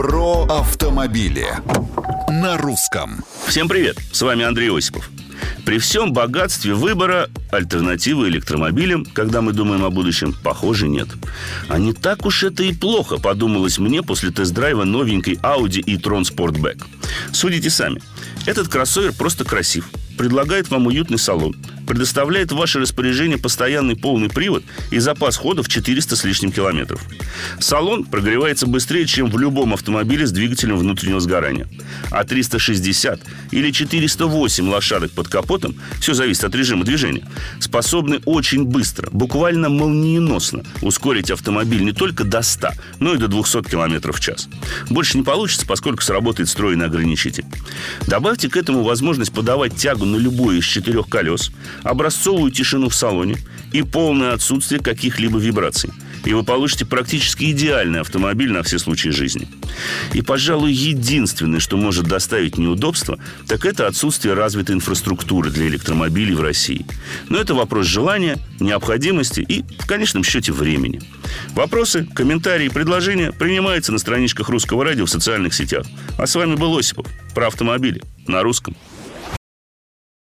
Про автомобили на русском. Всем привет, с вами Андрей Осипов. При всем богатстве выбора альтернативы электромобилям, когда мы думаем о будущем, похоже, нет. А не так уж это и плохо, подумалось мне после тест-драйва новенькой Audi e-tron Sportback. Судите сами. Этот кроссовер просто красив, предлагает вам уютный салон, предоставляет в ваше распоряжение постоянный полный привод и запас хода в 400 с лишним километров. Салон прогревается быстрее, чем в любом автомобиле с двигателем внутреннего сгорания. А 360 или 408 лошадок под капотом, все зависит от режима движения, способны очень быстро, буквально молниеносно ускорить автомобиль не только до 100, но и до 200 км в час. Больше не получится, поскольку сработает встроенный ограничитель. Добавьте к этому возможность подавать тягу на любое из четырех колес, образцовую тишину в салоне и полное отсутствие каких-либо вибраций. И вы получите практически идеальный автомобиль на все случаи жизни. И, пожалуй, единственное, что может доставить неудобства, так это отсутствие развитой инфраструктуры для электромобилей в России. Но это вопрос желания, необходимости и, в конечном счете, времени. Вопросы, комментарии, предложения принимаются на страничках Русского радио в социальных сетях. А с вами был Осипов про автомобили на русском.